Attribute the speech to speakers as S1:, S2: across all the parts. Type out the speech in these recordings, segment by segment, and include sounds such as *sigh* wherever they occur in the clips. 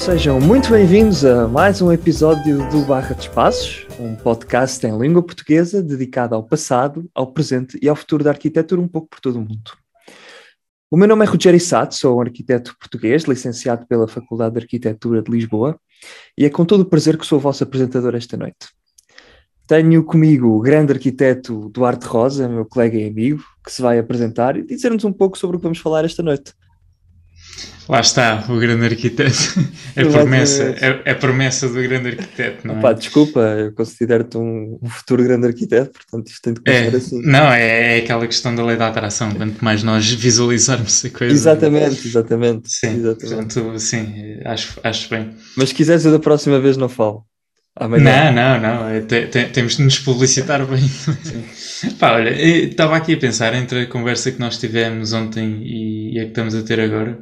S1: Sejam muito bem-vindos a mais um episódio do Barra de Espaços, um podcast em língua portuguesa dedicado ao passado, ao presente e ao futuro da arquitetura um pouco por todo o mundo. O meu nome é Rogério Sato, sou um arquiteto português, licenciado pela Faculdade de Arquitetura de Lisboa, e é com todo o prazer que sou o vosso apresentador esta noite. Tenho comigo o grande arquiteto Duarte Rosa, meu colega e amigo, que se vai apresentar e dizer-nos um pouco sobre o que vamos falar esta noite.
S2: Lá está, o grande arquiteto. *laughs* É promessa, é, é promessa do grande arquiteto, não
S1: Opa, é? Desculpa, eu considero-te um, um, futuro grande arquiteto, portanto isto tem de começar
S2: é,
S1: assim.
S2: Não, é, é, aquela questão da lei da atração, quanto mais nós visualizarmos a coisa.
S1: Exatamente, exatamente.
S2: Sim,
S1: exatamente.
S2: Portanto, sim, acho, acho bem.
S1: Mas se quiseres eu da próxima vez não falo.
S2: Amanhã. Não, não, não, é, temos de nos publicitar bem. *laughs* Pá, olha, estava aqui a pensar entre a conversa que nós tivemos ontem e, e a que estamos a ter agora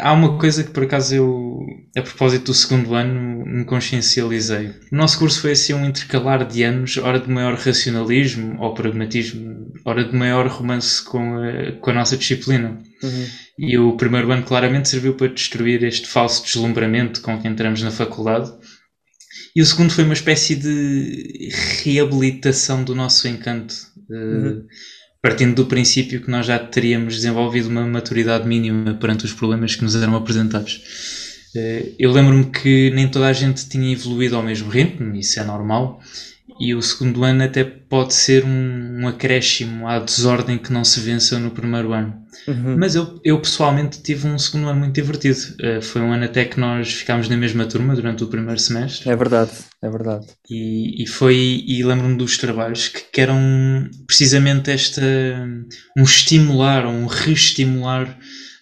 S2: há uma coisa que por acaso eu, a propósito do segundo ano, me consciencializei. O nosso curso foi assim um intercalar de anos, hora de maior racionalismo ou pragmatismo, hora de maior romance com a, com a nossa disciplina. Uhum. E o primeiro ano claramente serviu para destruir este falso deslumbramento com que entramos na faculdade. E o segundo foi uma espécie de reabilitação do nosso encanto. Eh, uhum partindo do princípio que nós já teríamos desenvolvido uma maturidade mínima perante os problemas que nos eram apresentados. Eh, eu lembro-me que nem toda a gente tinha evoluído ao mesmo ritmo, isso é normal, e o segundo ano até pode ser um, um acréscimo à desordem que não se venceu no primeiro ano. Uhum. Mas eu, eu pessoalmente tive um segundo ano muito divertido. Uh, foi um ano até que nós ficámos na mesma turma durante o primeiro semestre.
S1: É verdade, é verdade.
S2: E, e foi, e lembro-me dos trabalhos que, que eram precisamente esta, um estimular, um reestimular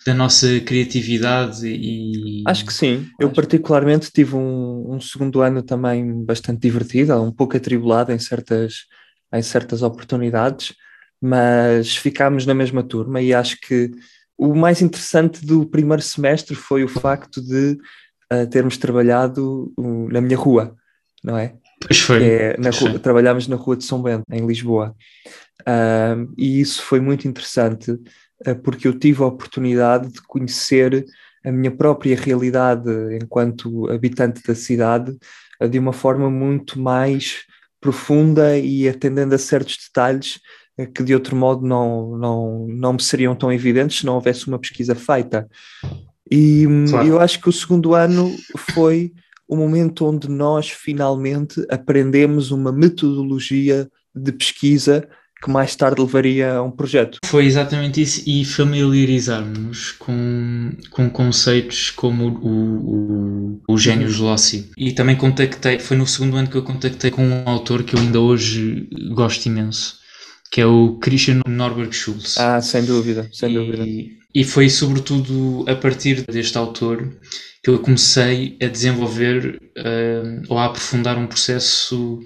S2: da nossa criatividade e...
S1: Acho que sim. Eu Acho... particularmente tive um, um, segundo ano também bastante divertido, um pouco atribulado em certas, em certas oportunidades, mas ficámos na mesma turma e acho que o mais interessante do primeiro semestre foi o facto de uh, termos trabalhado uh, na minha rua, não é?
S2: Pois foi.
S1: É, na rua, trabalhámos na rua de São Bento, em Lisboa. Uh, e isso foi muito interessante porque eu tive a oportunidade de conhecer a minha própria realidade enquanto habitante da cidade uh, de uma forma muito mais profunda e atendendo a certos detalhes que de outro modo não, não, não me seriam tão evidentes se não houvesse uma pesquisa feita. E hum, claro. eu acho que o segundo ano foi o momento onde nós finalmente aprendemos uma metodologia de pesquisa que mais tarde levaria a um projeto.
S2: Foi exatamente isso e familiarizarmos com, com conceitos como o, o, o Gênios uhum. Lossi. E também contactei, foi no segundo ano que eu contactei com um autor que eu ainda hoje gosto imenso, que é o Christian Norberg Schulz.
S1: Ah, sem dúvida, sem
S2: e,
S1: dúvida.
S2: E foi sobretudo a partir deste autor que eu comecei a desenvolver uh, ou a aprofundar um processo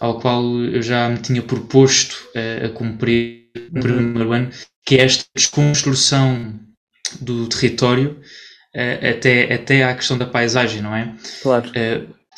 S2: ao qual eu já me tinha proposto uh, a cumprir no uhum. primeiro ano, que é esta desconstrução do território uh, até, até à questão da paisagem, não é?
S1: Claro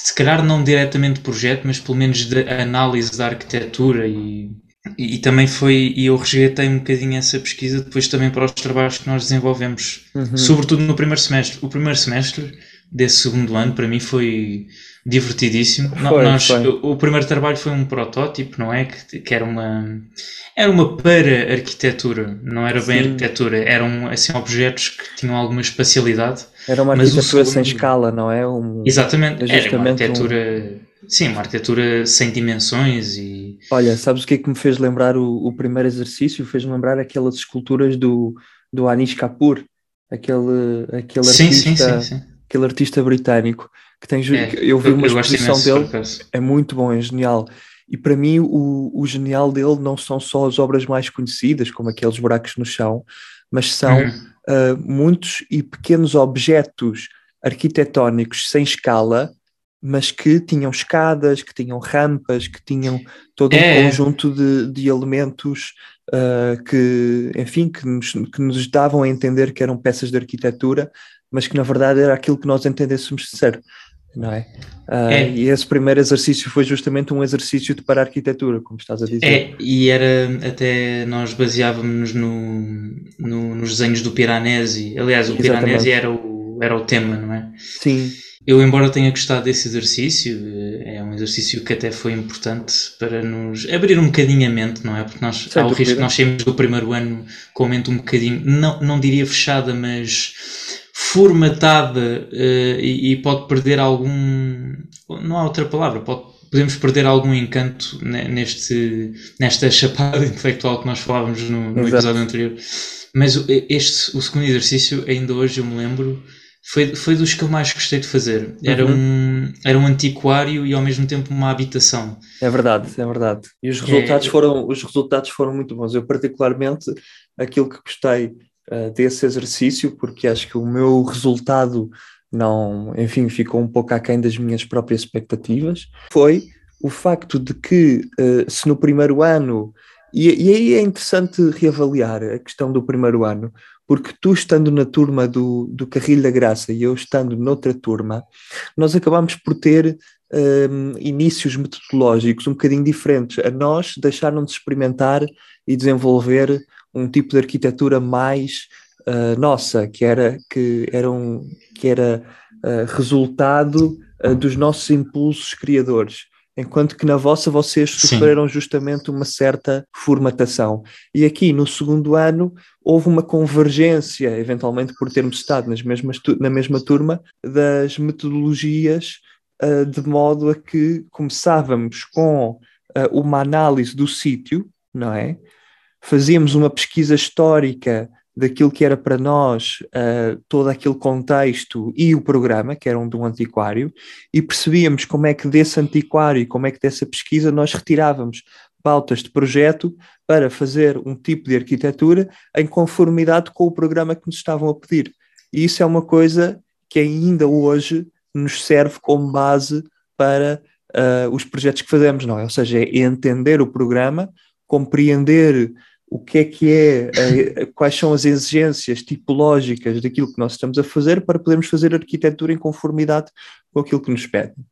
S2: se calhar não diretamente projeto, mas pelo menos de análise da arquitetura e e, e, também foi, e eu resgatei um bocadinho essa pesquisa depois também para os trabalhos que nós desenvolvemos, uhum. sobretudo no primeiro semestre. O primeiro semestre desse segundo ano para mim foi divertidíssimo. Foi, nós, foi. O, primeiro trabalho foi um protótipo, não é? Que, que era uma era uma para arquitetura, não era bem Sim. arquitetura, eram assim objetos que tinham alguma espacialidade.
S1: Era uma arquitetura segundo... sem escala, não é? Um,
S2: Exatamente, era uma arquitetura, um... sim, uma arquitetura sem dimensões e
S1: Olha, sabes o que é que me fez lembrar o, o primeiro exercício? Fez-me lembrar aquelas esculturas do, do Anish Kapoor, aquele, aquele, sim, artista, sim, sim, aquele artista britânico que tem. É, eu vi uma exposição dele, é muito bom, é genial. E para mim, o, o genial dele não são só as obras mais conhecidas, como aqueles buracos no chão, mas são uhum. uh, muitos e pequenos objetos arquitetónicos sem escala mas que tinham escadas, que tinham rampas, que tinham todo um é. conjunto de, de elementos uh, que, enfim, que nos, que nos davam a entender que eram peças de arquitetura, mas que na verdade era aquilo que nós entendêssemos ser, não é? É. E esse primeiro exercício foi justamente um exercício de para a arquitetura, como estás a dizer.
S2: É, e era até nós baseávamos no, no, nos desenhos do Piranesi. Aliás, o Exatamente. Piranesi era o era o tema, não é?
S1: Sim.
S2: Eu, embora tenha gostado desse exercício, eh, é um exercício que até foi importante para nos abrir um bocadinho a mente, não é? Porque nós, Sem há o risco nós saímos do primeiro ano com a mente um bocadinho, não, não diria fechada, mas formatada uh, e, e, pode perder algum. Não há outra palavra, pode, podemos perder algum encanto neste, nesta chapada *laughs* intelectual que nós falávamos no, no episódio anterior. Mas este, o segundo exercício, ainda hoje eu me lembro foi, foi dos que eu mais gostei de fazer. Era, uhum. um, era um antiquário e ao mesmo tempo uma habitação.
S1: É verdade, é verdade. E os resultados, é... foram, os resultados foram muito bons. Eu, particularmente, aquilo que gostei uh, desse exercício, porque acho que o meu resultado não, enfim, ficou um pouco aquém das minhas próprias expectativas, foi o facto de que, uh, se no primeiro ano e, e, aí é interessante reavaliar a questão do primeiro ano, porque tu estando na turma do, do Carrilho da Graça e eu estando noutra turma, nós acabamos por ter um, inícios metodológicos um bocadinho diferentes. A nós deixaram-nos experimentar e desenvolver um tipo de arquitetura mais uh, nossa, que era, que era, um, que era uh, resultado uh, dos nossos impulsos criadores enquanto que na vossa vocês sofreram Sim. justamente uma certa formatação. E aqui no segundo ano houve uma convergência, eventualmente por termos estado nas mesmas, na mesma turma, das metodologias, de modo a que começávamos com uma análise do sítio, não é? Fazíamos uma pesquisa histórica daquilo que era para nós uh, todo aquele contexto e o programa, que era um de um antiquário, e percebíamos como é que desse antiquário como é que dessa pesquisa nós retirávamos pautas de projeto para fazer um tipo de arquitetura em conformidade com o programa que nos estavam a pedir. E isso é uma coisa que ainda hoje nos serve como base para uh, os projetos que fazemos, não é? Ou seja, é entender o programa, compreender o que é que é, eh, quais são as exigências tipológicas daquilo que nós estamos a fazer para podermos fazer arquitetura em conformidade com aquilo que nos pedem.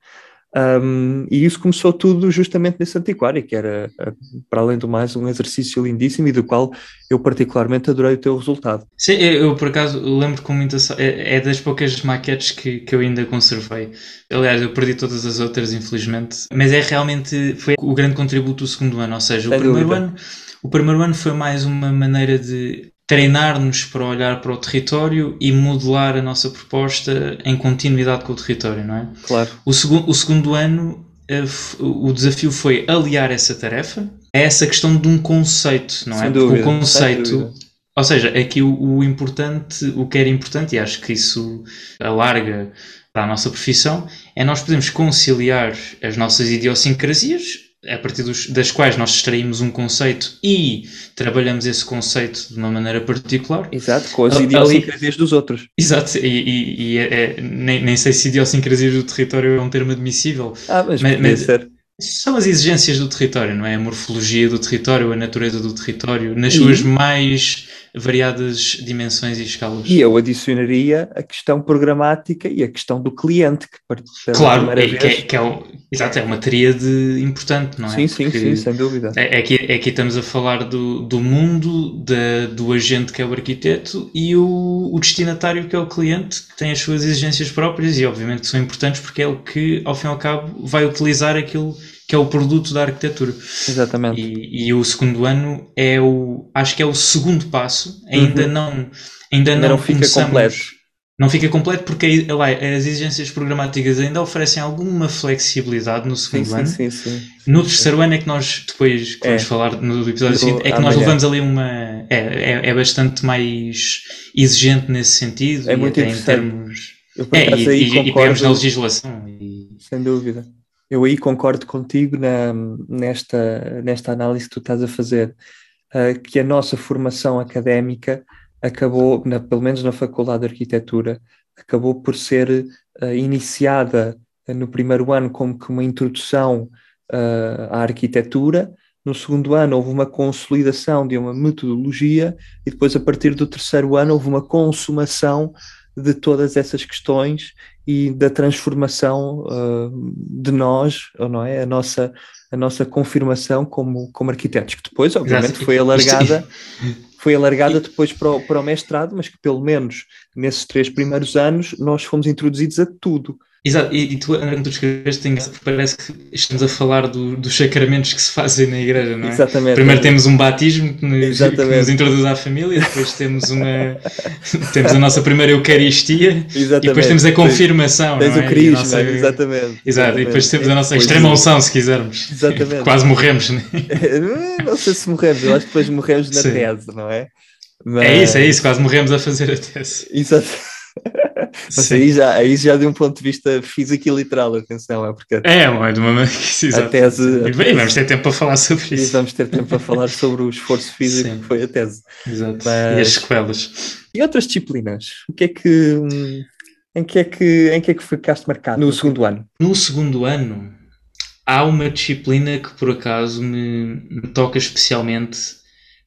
S1: Um, e isso começou tudo justamente nesse antiquário, que era, eh, para além do mais, um exercício lindíssimo e do qual eu particularmente adorei o teu resultado.
S2: Sim, eu por acaso lembro com muita. É, é das poucas maquetes que, que eu ainda conservei. Aliás, eu perdi todas as outras, infelizmente. Mas é realmente. Foi o grande contributo do segundo ano, ou seja, o primeiro dúvida. ano o primeiro ano foi mais uma maneira de treinar-nos para olhar para o território e modelar a nossa proposta em continuidade com o território, não é?
S1: Claro.
S2: O, segu o segundo ano, eh, o desafio foi aliar essa tarefa a essa questão de um conceito, não é?
S1: Sem Dúvida,
S2: o conceito. Ou seja, aqui o, o importante, o que era importante, e acho que isso alarga para a nossa profissão, é nós podemos conciliar as nossas idiosincrasias a partir dos, das quais nós extraímos um conceito e trabalhamos esse conceito de uma maneira particular.
S1: Exato, com as idiosincrasias dos outros.
S2: Exato, e, e, e é, é, nem, nem sei se idiosincrasias do território é um termo admissível.
S1: Ah, mas, mas, mas ser.
S2: São as exigências do território, não é? A morfologia do território, a natureza do território, nas e... suas mais variadas dimensões e escalas.
S1: E eu adicionaria a questão programática e a questão do cliente,
S2: que Claro, é, que, é, que é, um, exato, é uma tríade importante, não é?
S1: Sim, sim, Porque sim, sem dúvida.
S2: É, é, aqui, é aqui estamos a falar do, do mundo, da, do agente que é o arquiteto e o, o destinatário que é o cliente, que tem as suas exigências próprias e obviamente são importantes porque é o que, ao fim e ao cabo, vai utilizar aquilo que é o produto da arquitetura.
S1: Exatamente.
S2: E, e, o segundo ano é o, acho que é o segundo passo, ainda uhum. não, ainda, não, não fica completo. Não fica completo porque lá, as exigências programáticas ainda oferecem alguma flexibilidade no segundo
S1: sim,
S2: ano.
S1: Sim, sim,
S2: no terceiro ano é que nós, depois que é. vamos falar no episódio seguinte, é que nós levamos ali uma. É, é, é, bastante mais exigente nesse sentido.
S1: É muito interessante. Em termos,
S2: Eu, é, e, e, e pegamos na legislação. E...
S1: Sem dúvida eu aí concordo contigo na, nesta, nesta análise que tu estás a fazer, uh, que a nossa formação académica acabou, na, pelo menos na Faculdade de Arquitetura, acabou por ser uh, iniciada no primeiro ano como que uma introdução uh, à arquitetura, no segundo ano houve uma consolidação de uma metodologia e depois a partir do terceiro ano houve uma consumação de todas essas questões e da transformação uh, de nós, ou não é? A nossa, a nossa confirmação como, como arquitetos, que depois, obviamente, foi alargada, *laughs* foi alargada depois para o, para o mestrado, mas que pelo menos nesses três primeiros anos nós fomos introduzidos a tudo.
S2: Exato, e, e tu, quando tu escreveste, parece que estamos a falar do, dos sacramentos que se fazem na igreja, não é? Exatamente. Primeiro temos um batismo que nos, que nos introduz à família, depois temos uma *laughs* temos a nossa primeira Eucaristia exatamente. e depois temos a confirmação,
S1: tens,
S2: não
S1: é? o crisma, nossa... exatamente.
S2: Exato, e depois temos a nossa extrema unção, se quisermos. Exatamente. *laughs* Quase morremos, não
S1: é? *laughs* Não sei se morremos, eu acho que depois morremos na Sim. tese, não é?
S2: Mas... É isso, é isso, quase morremos a fazer a tese.
S1: Exato. *laughs* Mas aí já, aí já de um ponto de vista físico e literal, atenção, é porque
S2: é, é de uma *laughs* a tese. Bem, vamos ter tempo para falar sobre isso.
S1: E vamos ter tempo para falar sobre o esforço físico Sim. que foi a tese.
S2: Exato. Mas... E as sequelas.
S1: E outras disciplinas? O que é que. Em que é que, em que, é que ficaste marcado no segundo ano?
S2: No segundo ano, há uma disciplina que por acaso me, me toca especialmente,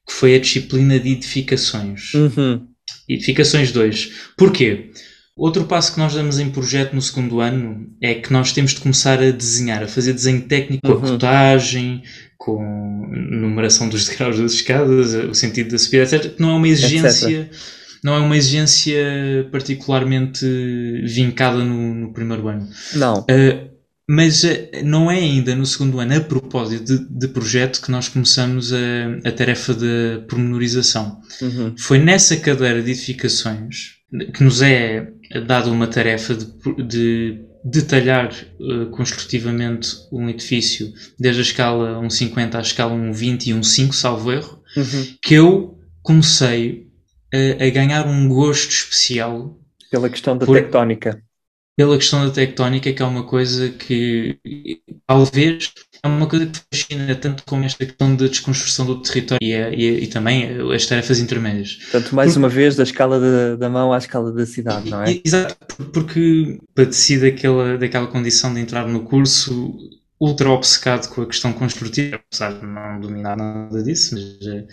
S2: que foi a disciplina de edificações.
S1: Uhum.
S2: Edificações 2. Porquê? Outro passo que nós damos em projeto no segundo ano é que nós temos de começar a desenhar, a fazer desenho técnico, uhum. a cotagem, com numeração dos *laughs* degraus das escadas, o sentido da subida, etc. Que não é uma exigência, etc. não é uma exigência particularmente vincada no, no primeiro ano.
S1: Não.
S2: Uh, mas uh, não é ainda no segundo ano, a propósito de, de projeto, que nós começamos a, a tarefa de pormenorização.
S1: Uhum.
S2: Foi nessa cadeira de edificações que nos é dado uma tarefa de, de detalhar uh, construtivamente um edifício desde a escala 1.50 à escala 1.20 e 1.5, salvo erro,
S1: uhum.
S2: que eu comecei a, a, ganhar um gosto especial
S1: pela questão da por, tectónica.
S2: Pela questão da tectónica, que é uma coisa que talvez é uma coisa que fascina tanto como esta questão da desconstrução do território e, e, e também as tarefas intermédias.
S1: Portanto, mais porque, uma vez, da escala da, da, mão à escala da cidade, não é?
S2: Exato, porque padeci daquela, daquela condição de entrar no curso ultra obcecado com a questão construtiva, apesar de não dominar nada disso, mas eh,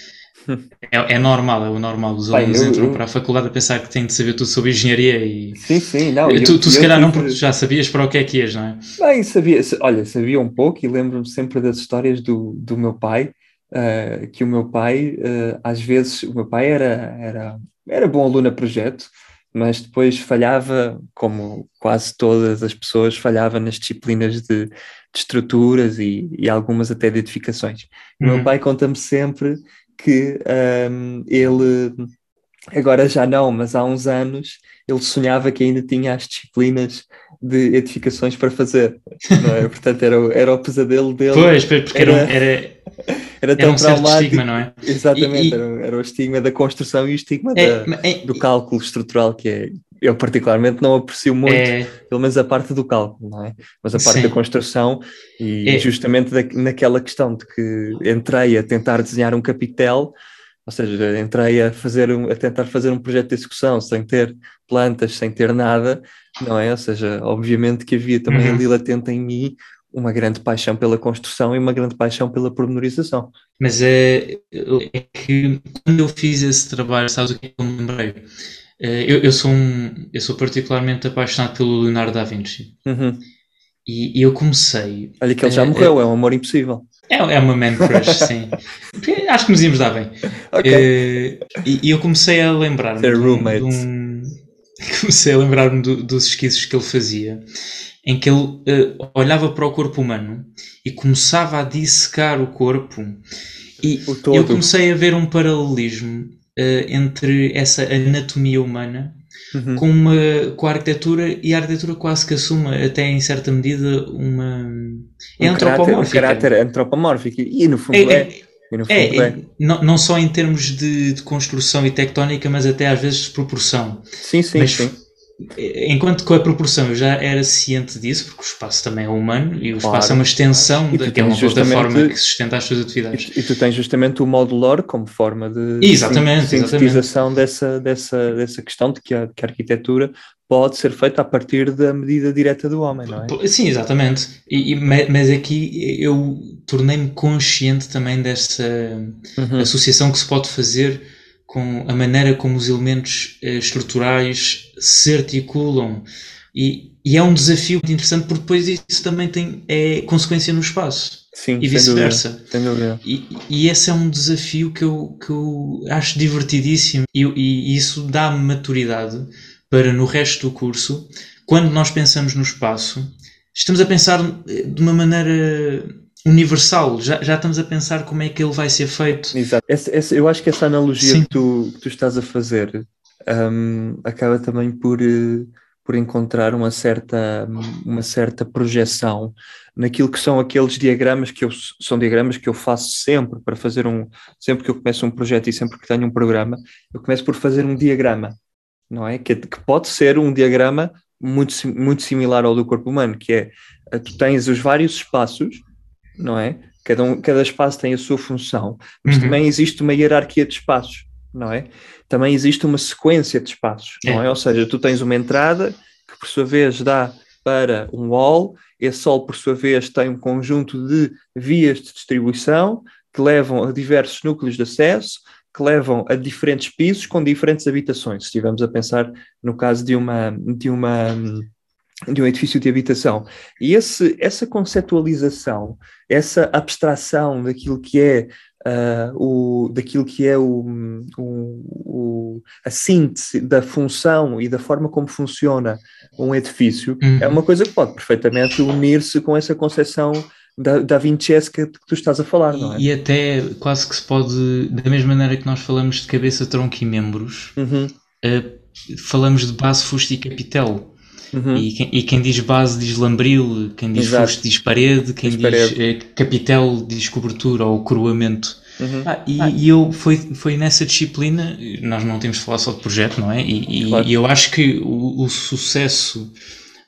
S2: é, é, normal, é o normal. Os alunos Pai, eu, entram eu... para a faculdade a pensar que têm de saber tudo sobre engenharia e.
S1: Sim, sim, não.
S2: Tu, tu se calhar não, porque já sabias para o que é que ias, não é?
S1: Bem, sabia, olha, sabia um pouco e lembro-me sempre das histórias do, do meu pai, uh, que o meu pai, uh, às vezes, o meu pai era, era, era bom aluno a projeto, mas depois falhava, como quase todas as pessoas, falhava nas disciplinas de, de estruturas e, e, algumas até de edificações. O uhum. meu pai conta-me sempre que um, ele, agora já não, mas há uns anos, ele sonhava que ainda tinha as disciplinas de edificações para fazer. É? *laughs* Portanto, era, era o pesadelo dele.
S2: Pois, porque era, era, era, *laughs* era tão um certo estigma, não é?
S1: Exatamente, e, e... Era, era, o estigma da construção e o estigma é, da, é, do cálculo estrutural, que é eu particularmente não aprecio muito, é... pelo menos a parte do cálculo, não é? Mas a parte Sim. da construção e é... justamente da, naquela questão de que entrei a tentar desenhar um capitel, ou seja, entrei a fazer um, a tentar fazer um projeto de execução sem ter plantas, sem ter nada, não é? Ou seja, obviamente que havia também uhum. ali latente em mim uma grande paixão pela construção e uma grande paixão pela pormenorização.
S2: Mas é, é que quando eu fiz esse trabalho, sabes o que é eu me lembrei? Eh, eu, eu, sou um, eu sou particularmente apaixonado pelo Leonardo da Vinci.
S1: Uhum.
S2: E, e, eu comecei.
S1: Olha que ele já morreu, é um amor impossível.
S2: É, é uma man crush, *laughs* sim. Acho que nos íamos dar bem. Okay. Uh, e, e, eu comecei a lembrar-me.
S1: de, um, de um, *laughs*
S2: Comecei a lembrar-me do, dos esquiços que ele fazia, em que ele uh, olhava para o corpo humano e começava a dissecar o corpo. E eu comecei a ver um paralelismo uh, entre essa anatomia humana uhum. com, uma, com a arquitetura e a arquitetura quase que assume até em certa medida uma
S1: é um antropomórfica. Caráter, um caráter antropomórfico e no fundo é, é,
S2: é, é, não, não só em termos de, de, construção e tectónica, mas até às vezes de proporção.
S1: Sim, sim, mas, sim
S2: enquanto com a proporção eu já era ciente disso, porque o espaço também é humano e o claro. espaço é uma extensão daquela plataforma que sustenta as suas atividades.
S1: E, tu tens justamente o modular como forma de
S2: exatamente,
S1: sintetização Dessa, dessa, dessa questão de que a, que a arquitetura pode ser feita a partir da medida direta do homem, não é?
S2: Sim, exatamente. E, e mas aqui eu tornei-me consciente também dessa uhum. associação que se pode fazer com a maneira como os elementos eh, estruturais se articulam e e é um desafio muito interessante porque depois isso também tem é consequência no espaço.
S1: Sim,
S2: e vice-versa.
S1: E,
S2: e esse é um desafio que eu, que eu acho divertidíssimo e, e isso dá-me maturidade para no resto do curso, quando nós pensamos no espaço, estamos a pensar de uma maneira universal, já, já estamos a pensar como é que ele vai ser feito.
S1: Exato. Essa, essa, eu acho que essa analogia que tu, que tu, estás a fazer um, acaba também por, uh, por encontrar uma certa, uma certa projeção naquilo que são aqueles diagramas que eu são diagramas que eu faço sempre para fazer um sempre que eu começo um projeto e sempre que tenho um programa eu começo por fazer um diagrama não é que, que pode ser um diagrama muito muito similar ao do corpo humano que é eh, tu tens os vários espaços não é cada um, cada espaço tem a sua função mas uhum. também existe uma hierarquia de espaços não é também existe uma sequência de espaços não é, é? ou seja tu tens uma entrada que por sua vez dá para um wall esse sol, por sua vez, tem um conjunto de vias de distribuição que levam a diversos núcleos de acesso, que levam a diferentes pisos com diferentes habitações. Se estivermos a pensar no caso de uma, de uma de um edifício de habitação. E esse, essa conceptualização, essa abstração daquilo que é uh, o, daquilo que é o, o, o, a síntese da função e da forma como funciona um edifício, uhum. é uma coisa que pode perfeitamente unir-se com essa concepção da, da Vincesca que tu estás a falar, não é?
S2: E até quase que se pode, da mesma maneira que nós falamos de cabeça, tronco e membros, uhum. uh, falamos de base, fuste e capitel. Uhum. E, quem, e, quem, diz base diz lambril, quem diz Exato. fuste diz parede, quem diz, diz eh, capitel diz cobertura ou coroamento. Uhum. Ah, e, ah. e, eu foi, foi nessa disciplina, nós não temos de falar só de projeto, não é? E, claro. e eu acho que o, o sucesso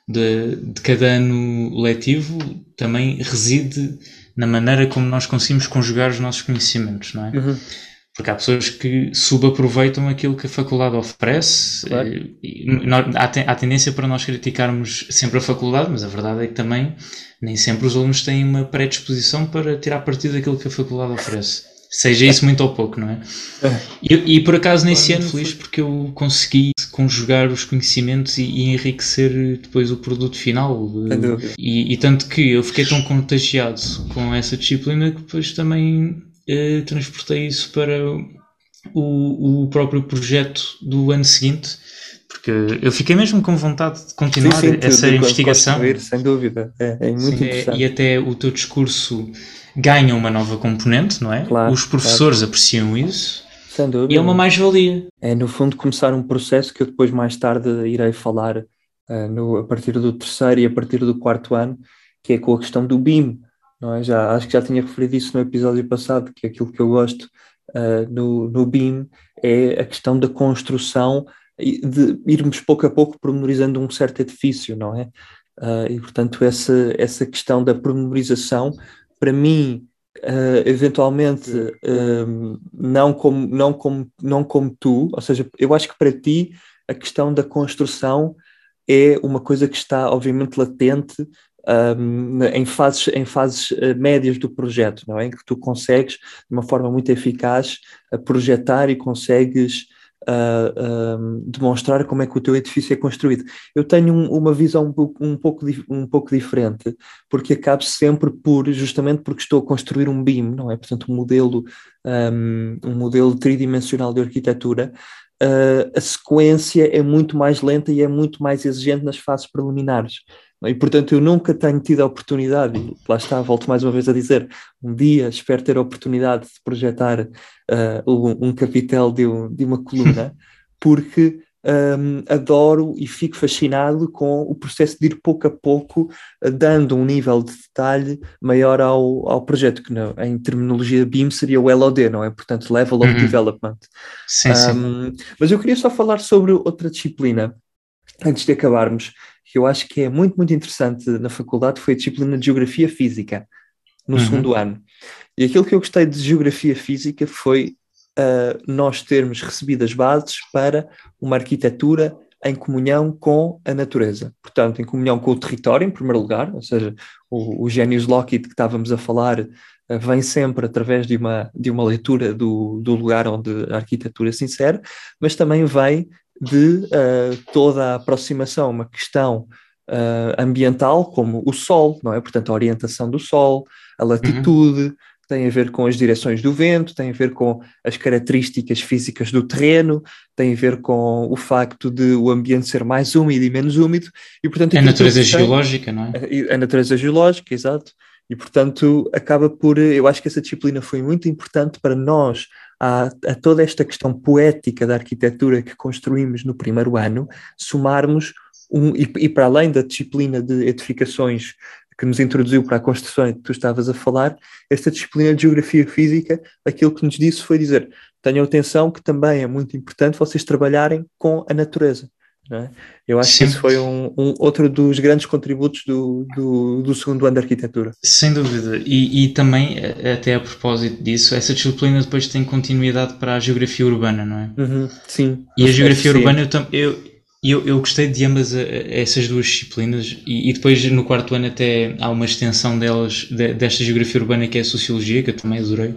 S2: de, de, cada ano letivo também reside na maneira como nós conseguimos conjugar os nossos conhecimentos, não é? Uhum. Porque há pessoas que subaproveitam aquilo que a faculdade oferece. Claro. E, há, há tendência para nós criticarmos sempre a faculdade, mas a verdade é que também nem sempre os alunos têm uma predisposição para tirar partido daquilo que a faculdade oferece. Seja isso muito ou pouco, não é? é. E, e por acaso nesse ano feliz porque eu consegui conjugar os conhecimentos e, e enriquecer depois o produto final. E, e, tanto que eu fiquei tão contagiado com essa disciplina que depois também eh, transportei isso para o, o próprio projeto do ano seguinte, porque eu fiquei mesmo com vontade de continuar sim, sim, essa investigação.
S1: Sem dúvida, é, é muito sim, é, interessante.
S2: É, e até o teu discurso ganha uma nova componente, não é? Claro, Os professores claro. apreciam isso. Sem dúvida. E é uma mais-valia.
S1: É, no fundo, começar um processo que eu depois, mais tarde, irei falar uh, no, a partir do terceiro e a partir do quarto ano, que é com a questão do BIM, não é? Já, acho que já tinha referido isso no episódio passado, que aquilo que eu gosto uh, no, no BIM é a questão da construção de irmos pouco a pouco promenorizando um certo edifício, não é? Uh, e portanto essa, essa questão da promemorização, para mim, uh, eventualmente não, como, não, como, não como tu, ou seja, eu acho que para ti a questão da construção é uma coisa que está obviamente latente um, em fases, em fases uh, médias do projeto, não é? Em que tu consegues, de uma forma muito eficaz, projetar e consegues uh, demonstrar como é que o teu edifício é construído. Eu tenho um, uma visão um pouco, um, pouco, um pouco diferente, porque acabo sempre por, justamente porque estou a construir um BIM, não é? Portanto, um modelo, um modelo tridimensional de arquitetura, Uh, a sequência é muito mais lenta e é muito mais exigente nas fases preliminares. E, portanto, eu nunca tenho tido a oportunidade, e lá está, volto mais uma vez a dizer, um dia espero ter a oportunidade de projetar uh, um, um, capitel de, de uma coluna, *laughs* porque um, adoro e fico fascinado com o processo de ir pouco a pouco uh, dando um nível de detalhe maior ao, ao projeto, que não, em terminologia BIM seria o LOD, não é? Portanto, Level of uhum. Development. Sim, um, sim. Mas eu queria só falar sobre outra disciplina, antes de acabarmos, que eu acho que é muito, muito interessante na faculdade foi a disciplina de Geografia Física, no uhum. segundo ano. E aquilo que eu gostei de Geografia Física foi uh, nós termos recebido as bases para uma arquitetura em comunhão com a natureza. Portanto, em comunhão com o território, em primeiro lugar, ou seja, o, o Genius Lockheed que estávamos a falar uh, vem sempre através de uma, de uma leitura do, do lugar onde a arquitetura se insere, mas também vem de uh, toda a aproximação, uma questão uh, ambiental, como o sol, não é? Portanto, a orientação do sol, a latitude, uhum. tem a ver com as direções do vento, tem a ver com as características físicas do terreno, tem a ver com o facto de o ambiente ser mais úmido e menos úmido, e portanto...
S2: É a natureza geológica, não
S1: é? A natureza geológica, exato. E, portanto, acaba por. Eu acho que essa disciplina foi muito importante para nós, a, a, toda esta questão poética da arquitetura que construímos no primeiro ano, somarmos um. E, e para além da disciplina de edificações que nos introduziu para a construção que tu estavas a falar, esta disciplina de geografia física, aquilo que nos disse foi dizer: tenham atenção que também é muito importante vocês trabalharem com a natureza. É? Eu acho Sim. que isso foi um, um, outro dos grandes contributos do, do, do, segundo ano de arquitetura.
S2: Sem dúvida, e, e, também, até a propósito disso, essa disciplina depois tem continuidade para a geografia urbana, não é?
S1: Uhum. Sim.
S2: E a geografia urbana, eu, eu, eu, eu gostei de ambas essas duas disciplinas, e, e, depois no quarto ano até há uma extensão delas, de, desta geografia urbana que é a sociologia, que eu também adorei.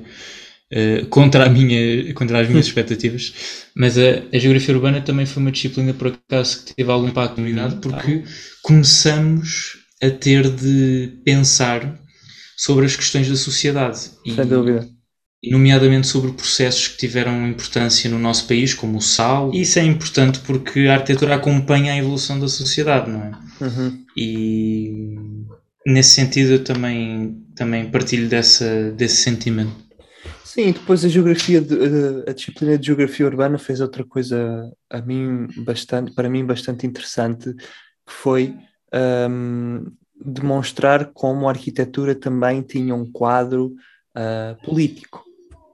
S2: Uh, contra, a minha, contra as minhas expectativas, mas a, a, geografia urbana também foi uma disciplina, por acaso, que teve algum impacto na comunidade, uhum. porque começamos a ter de pensar sobre as questões da sociedade.
S1: E, Sem dúvida.
S2: E, nomeadamente sobre processos que tiveram importância no nosso país, como o sal. E isso é importante porque a arquitetura acompanha a evolução da sociedade, não é?
S1: Uhum.
S2: E nesse sentido eu também, também partilho dessa, desse sentimento.
S1: Sim, depois a geografia, de, a disciplina de geografia urbana fez outra coisa a mim bastante, para mim bastante interessante, que foi um, demonstrar como a arquitetura também tinha um quadro uh, político,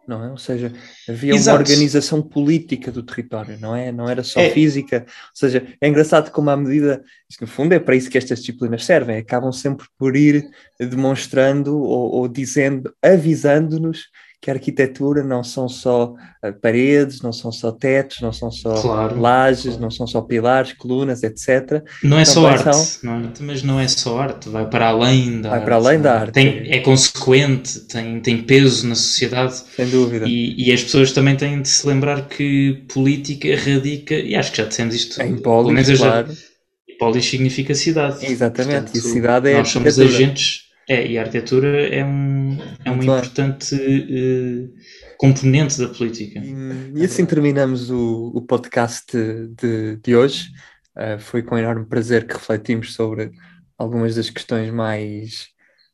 S1: não é? Ou seja, havia Exato. uma organização política do território, não é? Não era só é. física. Ou seja, é engraçado como à medida, isto no fundo é para isso que estas disciplinas servem, acabam sempre por ir demonstrando ou, ou dizendo, avisando-nos que a arquitetura não são só eh, paredes, não são só tetos, não são só claro, lajes, não são só pilares, colunas, etc.
S2: Não é só arte, são... não é? mas não é só arte, vai para além da
S1: vai
S2: arte.
S1: para além da arte.
S2: Tem, é consequente, tem, tem peso na sociedade.
S1: Sem dúvida.
S2: E, e, as pessoas também têm de se lembrar que política radica, e acho que já dissemos isto,
S1: em polis, claro. Já,
S2: polis significa cidade.
S1: Exatamente, Portanto, e cidade é
S2: Nós somos agentes é, e a arquitetura é um, é um importante uh, componente da política.
S1: E, e assim terminamos o, o podcast de, de hoje. Uh, foi com enorme prazer que refletimos sobre algumas das questões mais,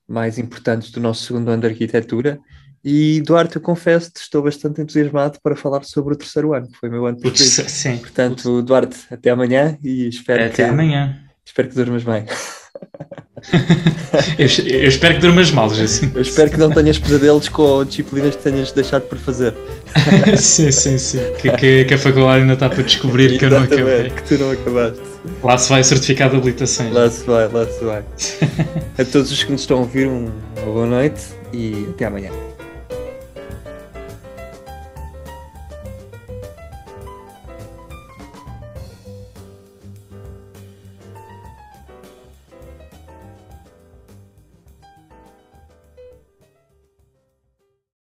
S1: mais importantes do nosso segundo ano de arquitetura. E Duarte, eu confesso que estou bastante entusiasmado para falar sobre o terceiro ano, que foi o meu ano
S2: preferido. Sim.
S1: Portanto, Duarte, até amanhã e espero
S2: até que. Até amanhã.
S1: Espero que durmas bem. *laughs*
S2: eu, eu, espero que durmas mal, assim.
S1: Eu espero que não tenhas pesadelos com disciplinas que tenhas deixado por fazer. *laughs*
S2: sim, sim, sim. Que, que, que, a faculdade ainda está para descobrir que eu não acabei.
S1: que tu não acabaste.
S2: Lá se vai o certificado de habilitação.
S1: Lá se vai, lá se vai. a todos os que nos estão a ouvir, uma boa noite e até amanhã.